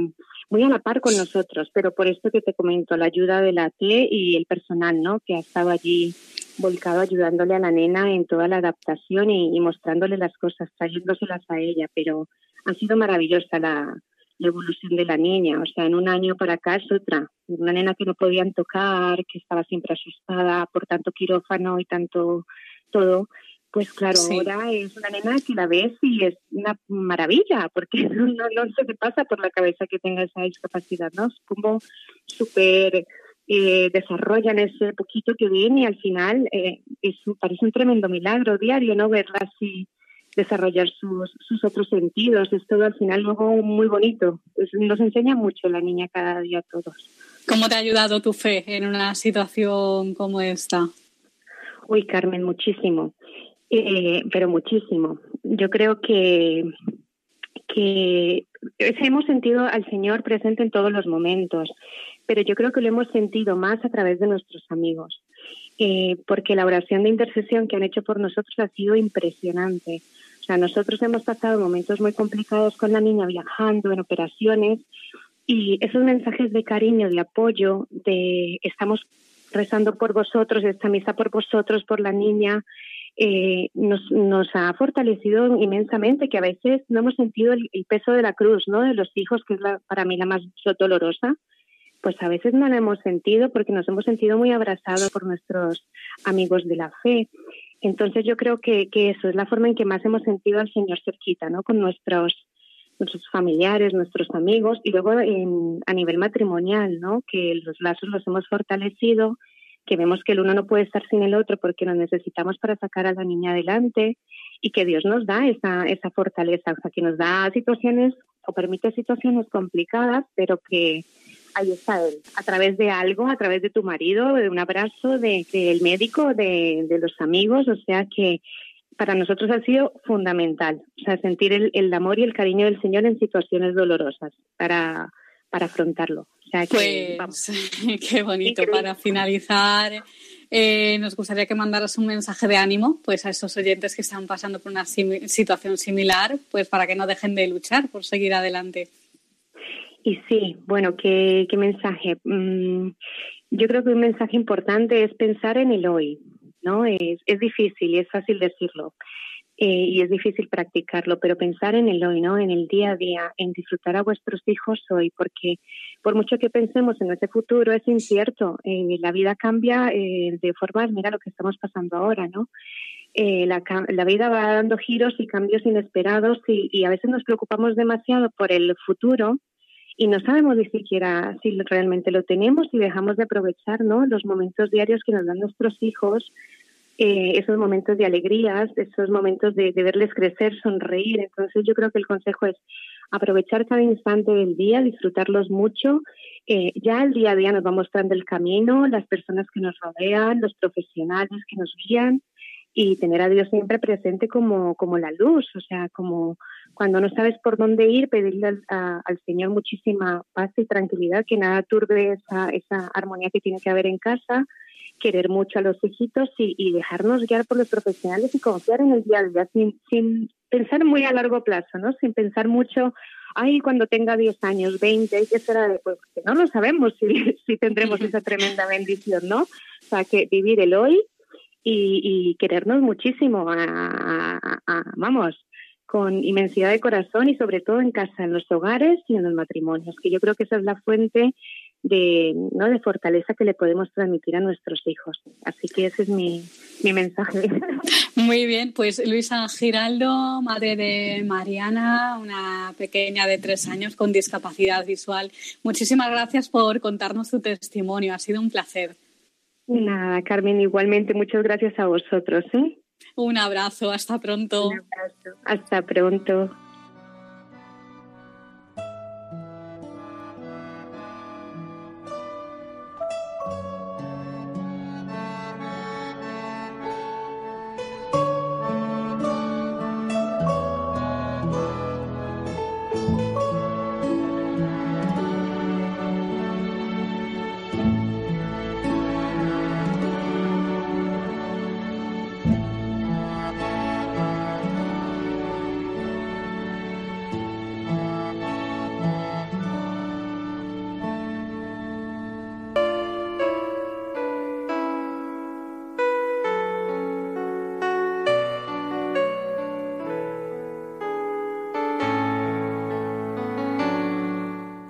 muy a la par con nosotros, pero por esto que te comento, la ayuda de la T y el personal ¿no? que ha estado allí volcado ayudándole a la nena en toda la adaptación y, y mostrándole las cosas, trayéndoselas a ella, pero ha sido maravillosa la, la evolución de la niña. O sea, en un año para acá es otra. Una nena que no podían tocar, que estaba siempre asustada por tanto quirófano y tanto todo. Pues claro, ahora es una nena que la ves y es una maravilla, porque [laughs] no, no, se te pasa por la cabeza que tenga esa discapacidad, ¿no? Es como súper eh, desarrollan ese poquito que viene y al final eh, es, parece un tremendo milagro diario, ¿no? Verla así desarrollar sus, sus otros sentidos. Es todo al final luego muy bonito. nos enseña mucho la niña cada día a todos. ¿Cómo te ha ayudado tu fe en una situación como esta? Uy, Carmen, muchísimo. Eh, pero muchísimo. Yo creo que, que hemos sentido al Señor presente en todos los momentos, pero yo creo que lo hemos sentido más a través de nuestros amigos, eh, porque la oración de intercesión que han hecho por nosotros ha sido impresionante nosotros hemos pasado momentos muy complicados con la niña viajando en operaciones y esos mensajes de cariño, de apoyo, de estamos rezando por vosotros, esta misa por vosotros, por la niña, eh, nos, nos ha fortalecido inmensamente, que a veces no hemos sentido el, peso de la cruz, ¿no? De los hijos, que es la, para mí la más dolorosa, pues a veces no la hemos sentido porque nos hemos sentido muy abrazados por nuestros amigos de la fe. Entonces yo creo que, que, eso es la forma en que más hemos sentido al Señor cerquita, ¿no? Con nuestros, nuestros familiares, nuestros amigos y luego en, a nivel matrimonial, ¿no? Que los lazos los hemos fortalecido, que vemos que el uno no puede estar sin el otro porque nos necesitamos para sacar a la niña adelante y que Dios nos da esa, esa fortaleza, o sea, que nos da situaciones o permite situaciones complicadas, pero que ahí está él, a través de algo, a través de tu marido, de un abrazo, del de, médico, de, de, los amigos, o sea que para nosotros ha sido fundamental, o sea, sentir el, el amor y el cariño del Señor en situaciones dolorosas para, para afrontarlo. O sea que, pues, [laughs] qué bonito. Para finalizar, eh, nos gustaría que mandaras un mensaje de ánimo pues, a esos oyentes que están pasando por una situación similar, pues para que no dejen de luchar por seguir adelante. Y sí, bueno, ¿qué, qué mensaje? Mm, yo creo que un mensaje importante es pensar en el hoy, ¿no? Es, difícil y es fácil decirlo. eh, y es difícil practicarlo, pero pensar en el hoy, ¿no? En el día a día, en disfrutar a vuestros hijos hoy, porque por mucho que pensemos en ese futuro es incierto, eh, la vida cambia eh, de formas, mira lo que estamos pasando ahora, ¿no? La, la, vida va dando giros y cambios inesperados y, y a veces nos preocupamos demasiado por el futuro y no sabemos ni siquiera si realmente lo tenemos y dejamos de aprovechar ¿no? los momentos diarios que nos dan nuestros hijos, eh, esos momentos de alegrías, esos momentos de, verles crecer, sonreír. Entonces yo creo que el consejo es aprovechar cada instante del día, disfrutarlos mucho. Eh, ya el día a día nos va mostrando el camino, las personas que nos rodean, los profesionales que nos guían y tener a Dios siempre presente como, como la luz, o sea, como cuando no sabes por dónde ir, pedirle al, Señor muchísima paz y tranquilidad, que nada turbe esa, esa armonía que tiene que haber en casa, querer mucho a los hijitos y, y dejarnos guiar por los profesionales y confiar en el día a día sin, sin pensar muy a largo plazo, ¿no? Sin pensar mucho, ay, cuando tenga 10 años, 20, ¿qué será después? Porque no lo sabemos si, [laughs] si tendremos esa tremenda bendición, ¿no? O sea, que vivir el hoy y, querernos muchísimo, vamos, con inmensidad de corazón y sobre todo en casa, en los hogares y en los matrimonios, que yo creo que esa es la fuente de, ¿no? de fortaleza que le podemos transmitir a nuestros hijos. Así que ese es mi, mi mensaje. [laughs] Muy bien, pues Luisa Giraldo, madre de Mariana, una pequeña de tres años con discapacidad visual. Muchísimas gracias por contarnos su testimonio, ha sido un placer. Nada, Carmen, igualmente muchas gracias a vosotros. ¿eh? Un abrazo, hasta pronto. Un abrazo, hasta pronto.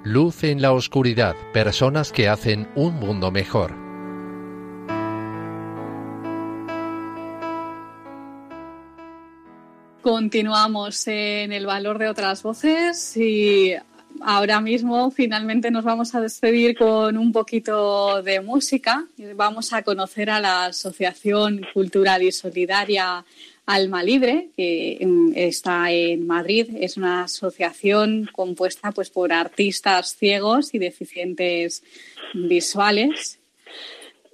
Luz en la oscuridad, personas que hacen un mundo mejor. Continuamos en el valor de otras voces y ahora mismo finalmente nos vamos a despedir con un poquito de música. Vamos a conocer a la Asociación Cultural y Solidaria Alma Libre, que mm, está en Madrid. Es una asociación compuesta pues, por artistas ciegos y deficientes visuales.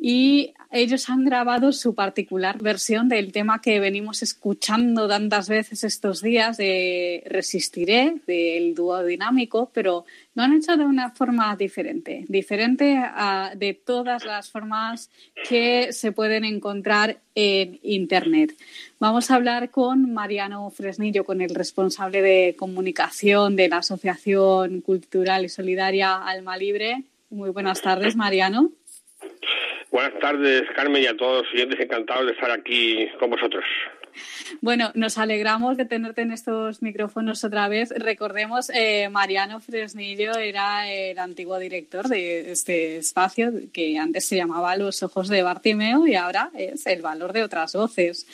Y ellos han grabado su particular versión del tema que venimos escuchando tantas veces estos días de Resistiré, del dúo dinámico, pero lo han hecho de una forma diferente, diferente a, de todas las formas que se pueden encontrar en Internet. Vamos a hablar con Mariano Fresnillo, con el responsable de comunicación de la Asociación Cultural y Solidaria Alma Libre. Muy buenas tardes, Mariano. Buenas tardes, Carmen, y a todos los siguientes encantados de estar aquí con vosotros. Bueno, nos alegramos de tenerte en estos micrófonos otra vez. Recordemos, eh, Mariano Fresnillo era el antiguo director de este espacio que antes se llamaba Los Ojos de Bartimeo y ahora es El Valor de otras Voces.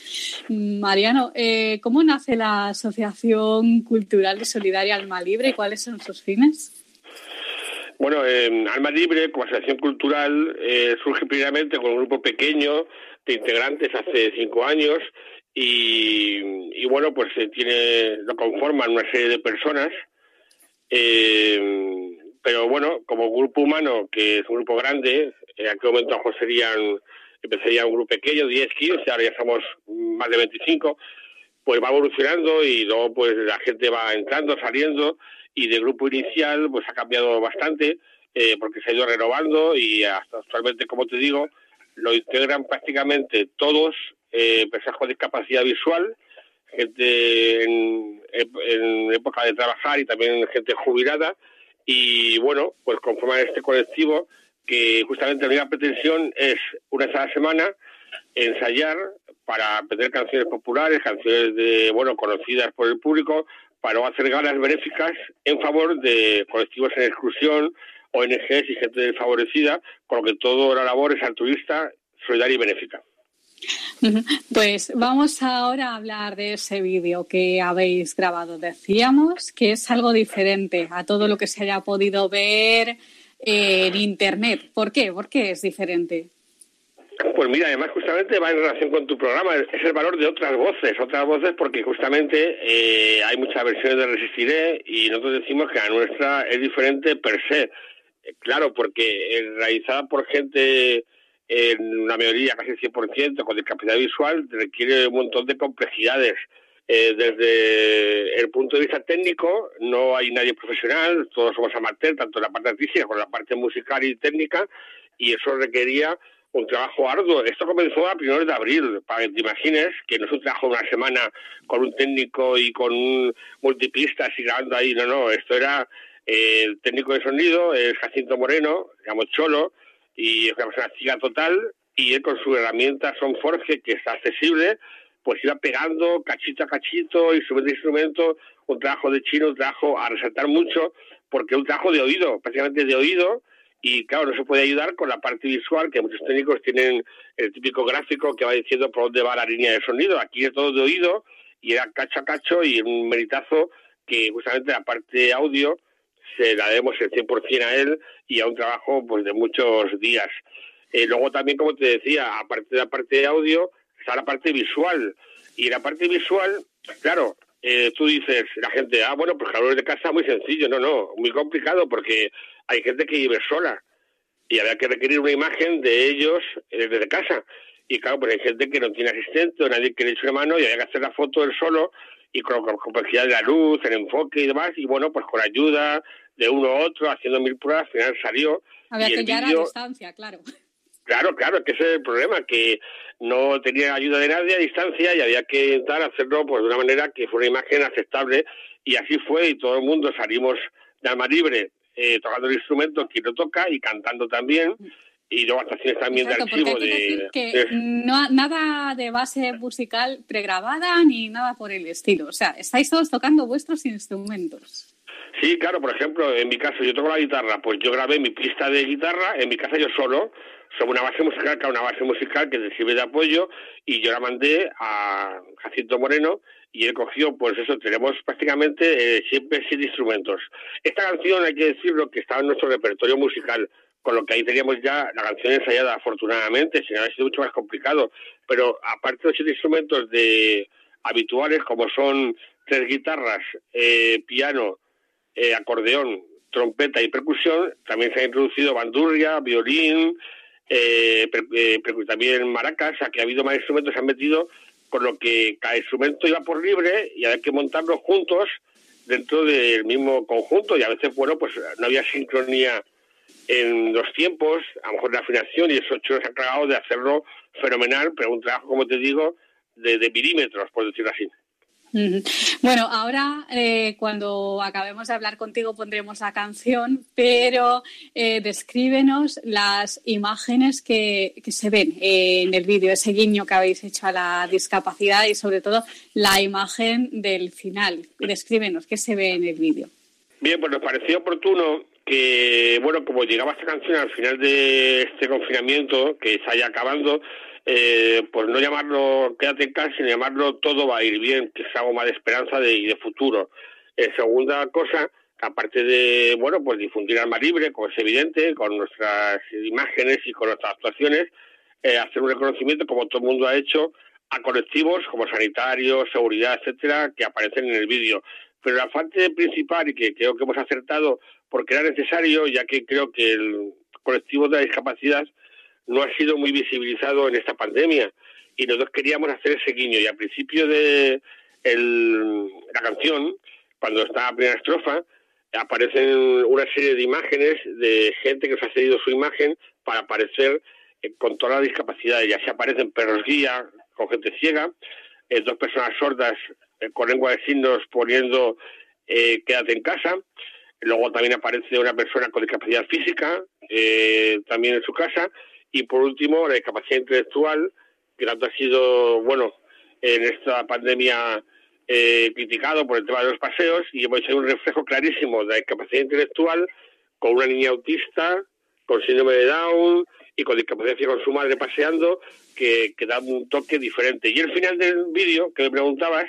Mariano, eh, ¿cómo nace la Asociación Cultural y Solidaria Alma Libre y cuáles son sus fines? Bueno, Alma Libre, como asociación cultural, eh, surge primeramente con un grupo pequeño de integrantes hace cinco años y, bueno, pues se tiene, lo conforman una serie de personas. Eh, pero bueno, como grupo humano, que es un grupo grande, en aquel momento serían, empezaría un grupo pequeño, 10, 15, ahora ya somos más de 25, pues va evolucionando y luego pues la gente va entrando, saliendo y de grupo inicial pues ha cambiado bastante eh, porque se ha ido renovando y hasta actualmente, como te digo, lo integran prácticamente todos eh, personas con discapacidad visual, gente en, época de trabajar y también gente jubilada. Y bueno, pues conforman este colectivo que justamente la única pretensión es una vez a la semana ensayar para aprender canciones populares, canciones de, bueno, conocidas por el público, para hacer galas benéficas en favor de colectivos en exclusión, ONGs y gente desfavorecida, con lo que toda la labor es altruista, solidaria y benéfica. [laughs] Pues vamos ahora a hablar de ese vídeo que habéis grabado. Decíamos que es algo diferente a todo lo que se haya podido ver en Internet. ¿Por qué? ¿Por qué es diferente? Pues mira, además justamente va en relación con tu programa, es el valor de otras voces, otras voces porque justamente eh, hay muchas versiones de Resistiré y nosotros decimos que la nuestra es diferente per se. Eh, claro, porque realizada por gente en una mayoría, casi el 100%, con discapacidad visual, requiere un montón de complejidades. Eh, desde el punto de vista técnico, no hay nadie profesional, todos somos amateurs, tanto en la parte artística como en la parte musical y técnica, y eso requería un trabajo arduo. Esto comenzó a primeros de abril, para que te imagines que no es un trabajo de una semana con un técnico y con un multipista y grabando ahí, no, no, esto era eh, el técnico de sonido, es Jacinto Moreno, digamos Cholo, y es una persona chica total, y él con su herramienta Son Forge, que está accesible, pues iba pegando cachito a cachito, instrumento a instrumento, un trabajo de chino, un trabajo a resaltar mucho, porque un trabajo de oído, prácticamente de oído, y claro, no se puede ayudar con la parte visual, que muchos técnicos tienen el típico gráfico que va diciendo por dónde va la línea de sonido. Aquí es todo de oído y era cacho a cacho y un meritazo que justamente la parte audio se la demos el 100% a él y a un trabajo pues de muchos días. Eh, luego también, como te decía, aparte de la parte de audio, está la parte visual. Y la parte visual, claro, eh, tú dices, la gente, ah, bueno, pues calor de casa muy sencillo. No, no, muy complicado porque hay gente que vive sola y había que requerir una imagen de ellos eh, desde casa. Y claro, pues hay gente que no tiene asistente o nadie que le eche mano y había que hacer la foto él solo y con, la complejidad de la luz, el enfoque y demás. Y bueno, pues con ayuda de uno u otro, haciendo mil pruebas, al final salió. Había que llegar a distancia, claro. Claro, claro, que ese es el problema, que no tenía ayuda de nadie a distancia y había que intentar hacerlo pues de una manera que fuera una imagen aceptable y así fue y todo el mundo salimos de alma libre eh, tocando el instrumento, quien lo toca y cantando también. Y luego actuaciones también de archivo. de, que No, nada de base musical pregrabada ni nada por el estilo. O sea, estáis todos tocando vuestros instrumentos. Sí, claro, por ejemplo, en mi caso yo toco la guitarra, pues yo grabé mi pista de guitarra en mi casa yo solo, sobre una base musical, que una base musical que te sirve de apoyo, y yo la mandé a Jacinto Moreno, y él cogió, pues eso, tenemos prácticamente eh, siempre siete instrumentos. Esta canción, hay que decirlo, que estaba en nuestro repertorio musical, con lo que ahí teníamos ya la canción ensayada, afortunadamente, si no ha sido mucho más complicado. Pero aparte de los siete instrumentos de habituales, como son tres guitarras, eh, piano, eh, acordeón, trompeta y percusión, también se ha introducido bandurria, violín, también maracas, o que ha habido más instrumentos, se han metido con lo que cada instrumento iba por libre y había que montarlos juntos dentro del mismo conjunto y a veces, bueno, pues no había sincronía en los tiempos, a lo mejor la afinación y eso se ha encargado de hacerlo fenomenal, pero un trabajo, como te digo, de, de milímetros, por decirlo así. Bueno, ahora eh, cuando acabemos de hablar contigo pondremos la canción, pero eh, descríbenos las imágenes que, se ven en el vídeo, ese guiño que habéis hecho a la discapacidad y sobre todo la imagen del final. Descríbenos qué se ve en el vídeo. Bien, pues nos pareció oportuno que, bueno, como llegaba esta canción al final de este confinamiento, que está ya acabando, eh, pues no llamarlo quédate en casa, sino llamarlo todo va a ir bien, que es algo más de esperanza de, y de futuro. Eh, segunda cosa, aparte de, bueno, pues difundir alma libre, como es evidente, con nuestras imágenes y con nuestras actuaciones, eh, hacer un reconocimiento, como todo el mundo ha hecho, a colectivos como sanitarios, seguridad, etcétera, que aparecen en el vídeo. Pero la parte principal, y que creo que hemos acertado, porque era necesario, ya que creo que el colectivo de la discapacidad no ha sido muy visibilizado en esta pandemia y nosotros queríamos hacer ese guiño y al principio de la canción, cuando está la primera estrofa, aparecen una serie de imágenes de gente que se ha cedido su imagen para aparecer eh, con toda la discapacidad. Ya se aparecen perros guía con gente ciega, eh, dos personas sordas eh, con lengua de signos poniendo quédate en casa. Luego también aparece una persona con discapacidad física también en su casa y por último, la discapacidad intelectual, que tanto ha sido, bueno, en esta pandemia eh, criticado por el tema de los paseos y hemos hecho un reflejo clarísimo de la discapacidad intelectual con una niña autista, con síndrome de Down y con discapacidad con su madre paseando que, que da un toque diferente. Y el final del vídeo que me preguntabas,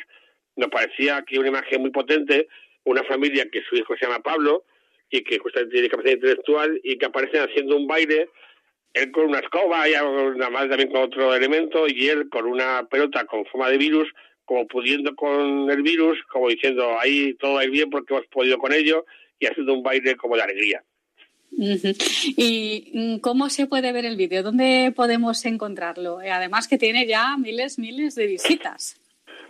nos parecía que una imagen muy potente, una familia que su hijo se llama Pablo y que justamente tiene discapacidad intelectual y que aparecen haciendo un baile él con una escoba y nada más también con otro elemento y él con una pelota con forma de virus como pudiendo con el virus como diciendo ahí todo va a ir bien porque hemos podido con ello y haciendo un baile como de alegría ¿Y mm, cómo se puede ver el vídeo? ¿Dónde podemos encontrarlo? Además que tiene ya miles, miles de visitas.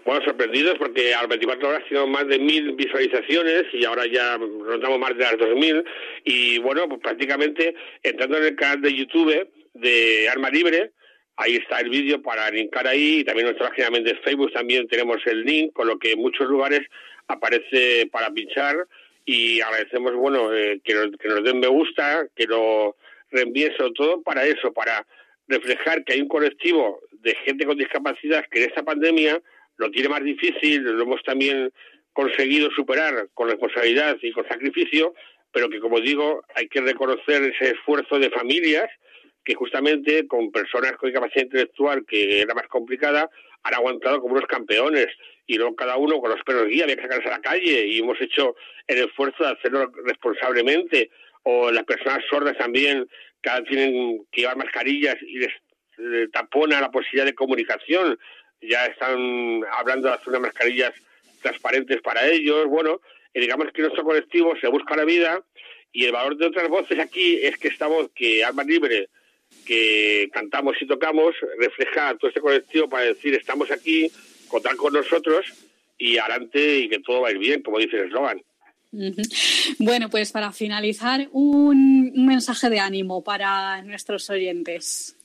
Bueno, sorprendidos porque a las 24 horas tenemos más de mil visualizaciones y ahora ya rondamos más de las 2000 y bueno, pues prácticamente entrando en el canal de YouTube de Arma Libre, ahí está el vídeo para linkar ahí y también nuestra página de Facebook también tenemos el link, con lo que en muchos lugares aparece para pinchar y agradecemos, bueno, eh, que, nos, que nos den me gusta, que lo reenvíen sobre todo para eso, para reflejar que hay un colectivo de gente con discapacidad que en esta pandemia lo tiene más difícil, lo hemos también conseguido superar con responsabilidad y con sacrificio, pero que como digo, hay que reconocer ese esfuerzo de familias que justamente con personas con discapacidad intelectual que era más complicada han aguantado como unos campeones. Y luego cada uno con los perros guía había que sacarse a la calle y hemos hecho el esfuerzo de hacerlo responsablemente. O las personas sordas también que tienen que llevar mascarillas y les tapona la posibilidad de comunicación ya están hablando de hacer unas mascarillas transparentes para ellos. Bueno, y digamos que nuestro colectivo se busca la vida y el valor de otras voces aquí es que esta voz que Alma Libre, que cantamos y tocamos, refleja a todo este colectivo para decir estamos aquí, contar con nosotros y adelante y que todo va a ir bien, como dice el eslogan. Bueno, pues para finalizar, un mensaje de ánimo para nuestros oyentes.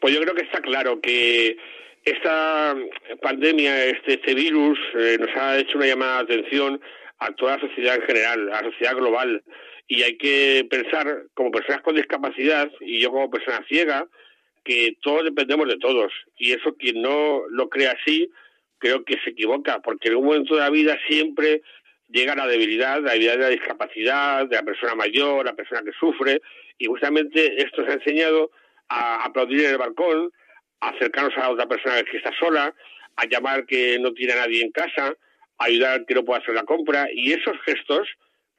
Pues yo creo que está claro que esta pandemia, este, este virus, eh, nos ha hecho una llamada de atención a toda la sociedad en general, a la sociedad global. Y hay que pensar, como personas con discapacidad y yo como persona ciega, que todos dependemos de todos. Y eso quien no lo crea así, creo que se equivoca, porque en un momento de la vida siempre llega la debilidad, la debilidad de la discapacidad, de la persona mayor, la persona que sufre, y justamente esto se ha enseñado a aplaudir en el balcón, acercarnos a otra persona que está sola, a llamar que no tiene a nadie en casa, a ayudar que no pueda hacer la compra y esos gestos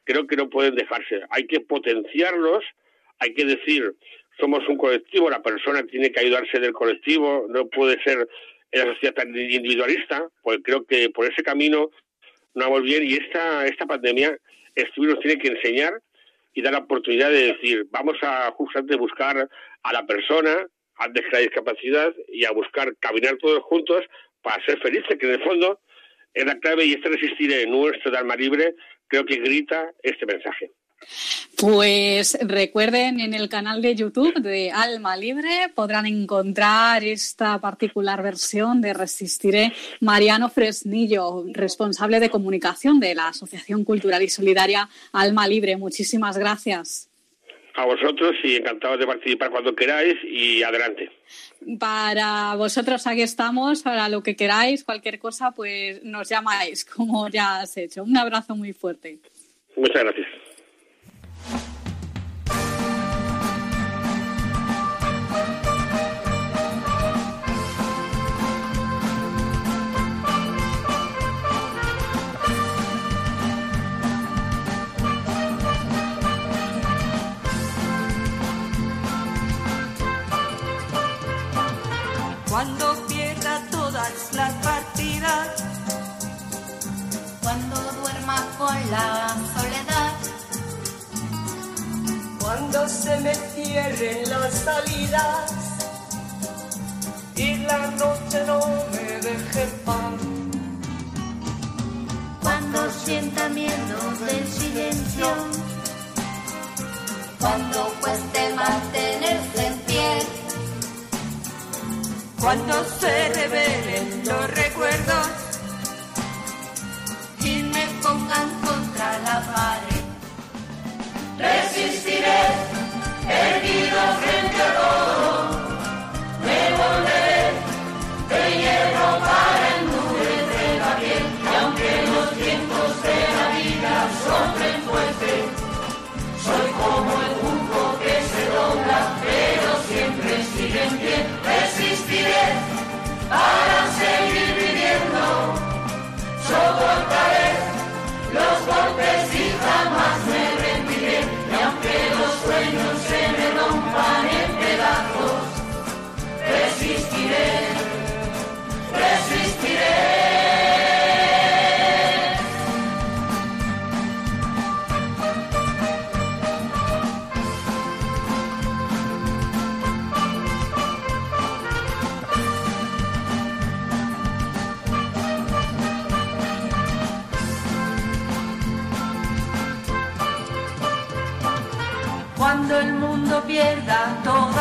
creo que no pueden dejarse. Hay que potenciarlos, hay que decir, somos un colectivo, la persona tiene que ayudarse del colectivo, no puede ser en la sociedad tan individualista, pues creo que por ese camino no vamos bien y esta, esta pandemia, este nos tiene que enseñar y dar la oportunidad de decir, vamos a justamente buscar a la persona antes que la discapacidad y a buscar caminar todos juntos para ser felices, que en el fondo es la clave y este resistir nuestro de alma libre creo que grita este mensaje. Pues recuerden en el canal de YouTube de Alma Libre podrán encontrar esta particular versión de Resistiré. Mariano Fresnillo, responsable de comunicación de la Asociación Cultural y Solidaria Alma Libre. Muchísimas gracias a vosotros y encantados de participar cuando queráis y adelante. Para vosotros aquí estamos, para lo que queráis, cualquier cosa, pues nos llamáis, [laughs] como ya has hecho. Un abrazo muy fuerte. Muchas gracias. La soledad, cuando se me cierren las salidas y la noche no me deje pan. Cuando sienta miedo del silencio, cuando cueste mantenerse en pie. Cuando se revelen los recuerdos y me pongan contra la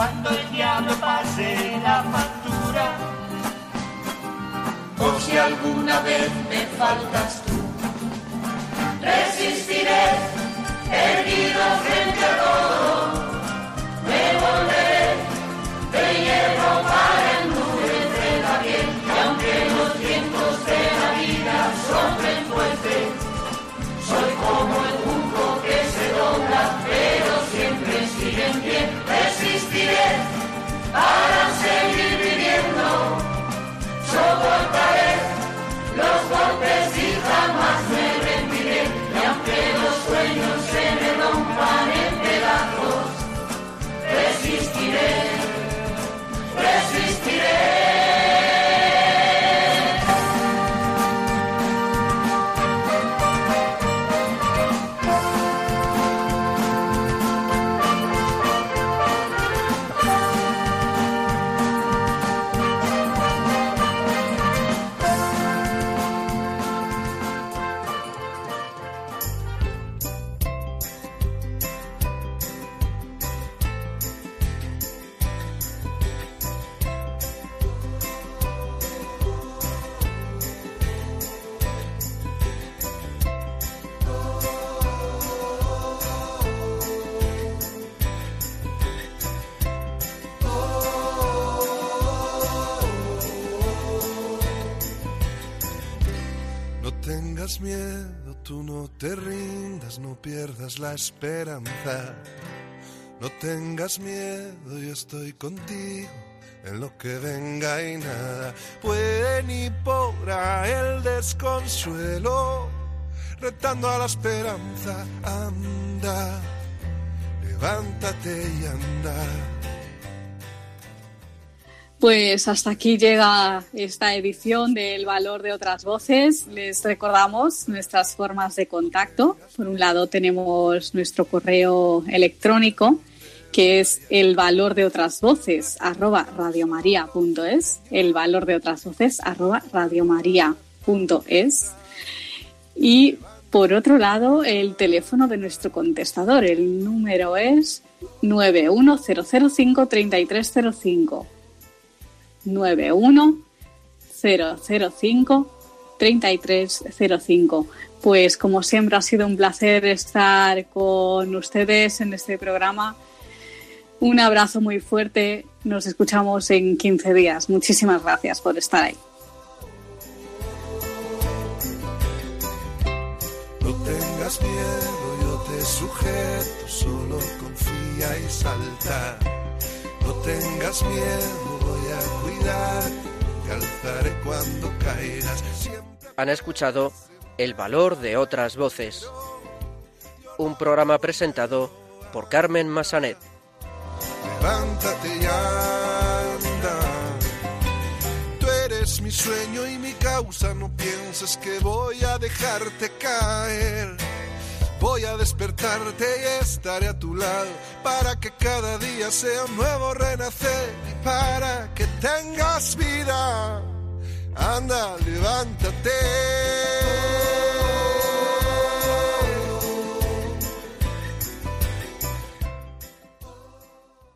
cuando el diablo pase la factura, o si alguna vez me faltas tú, resistiré, erguido frente a todo, esperanza. No tengas miedo, yo estoy contigo en lo que venga y nada puede ni podrá el desconsuelo. Retando a la esperanza, anda, levántate y anda. Pues hasta aquí llega esta edición del Valor de otras voces. Les recordamos nuestras formas de contacto. Por un lado tenemos nuestro correo electrónico que es el valor de otras voces radiomaria.es, el valor de otras voces radiomaria.es. Y por otro lado, el teléfono de nuestro contestador, el número es 910053305. 910053305. Pues como siempre ha sido un placer estar con ustedes en este programa. Un abrazo muy fuerte. Nos escuchamos en 15 días. Muchísimas gracias por estar ahí. No tengas miedo, yo te sujeto, solo confía y salta. Tengas miedo, voy a cuidar, te alzaré cuando caigas. Siempre... Han escuchado El valor de otras voces. Un programa presentado por Carmen Massanet. Levántate y anda. Tú eres mi sueño y mi causa, no pienses que voy a dejarte caer. Voy a despertarte y estaré a tu lado para que cada día sea un nuevo renacer y para que tengas vida. Anda, levántate.